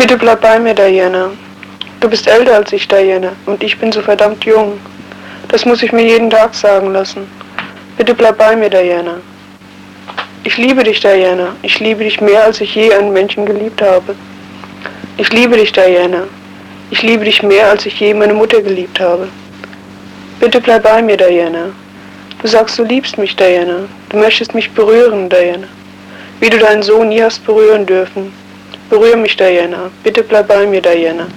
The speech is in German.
Bitte bleib bei mir, Diana. Du bist älter als ich, Diana, und ich bin so verdammt jung. Das muss ich mir jeden Tag sagen lassen. Bitte bleib bei mir, Diana. Ich liebe dich, Diana. Ich liebe dich mehr, als ich je einen Menschen geliebt habe. Ich liebe dich, Diana. Ich liebe dich mehr, als ich je meine Mutter geliebt habe. Bitte bleib bei mir, Diana. Du sagst, du liebst mich, Diana. Du möchtest mich berühren, Diana. Wie du deinen Sohn nie hast berühren dürfen. Berühr mich, Diana. Bitte bleib bei mir, Diana.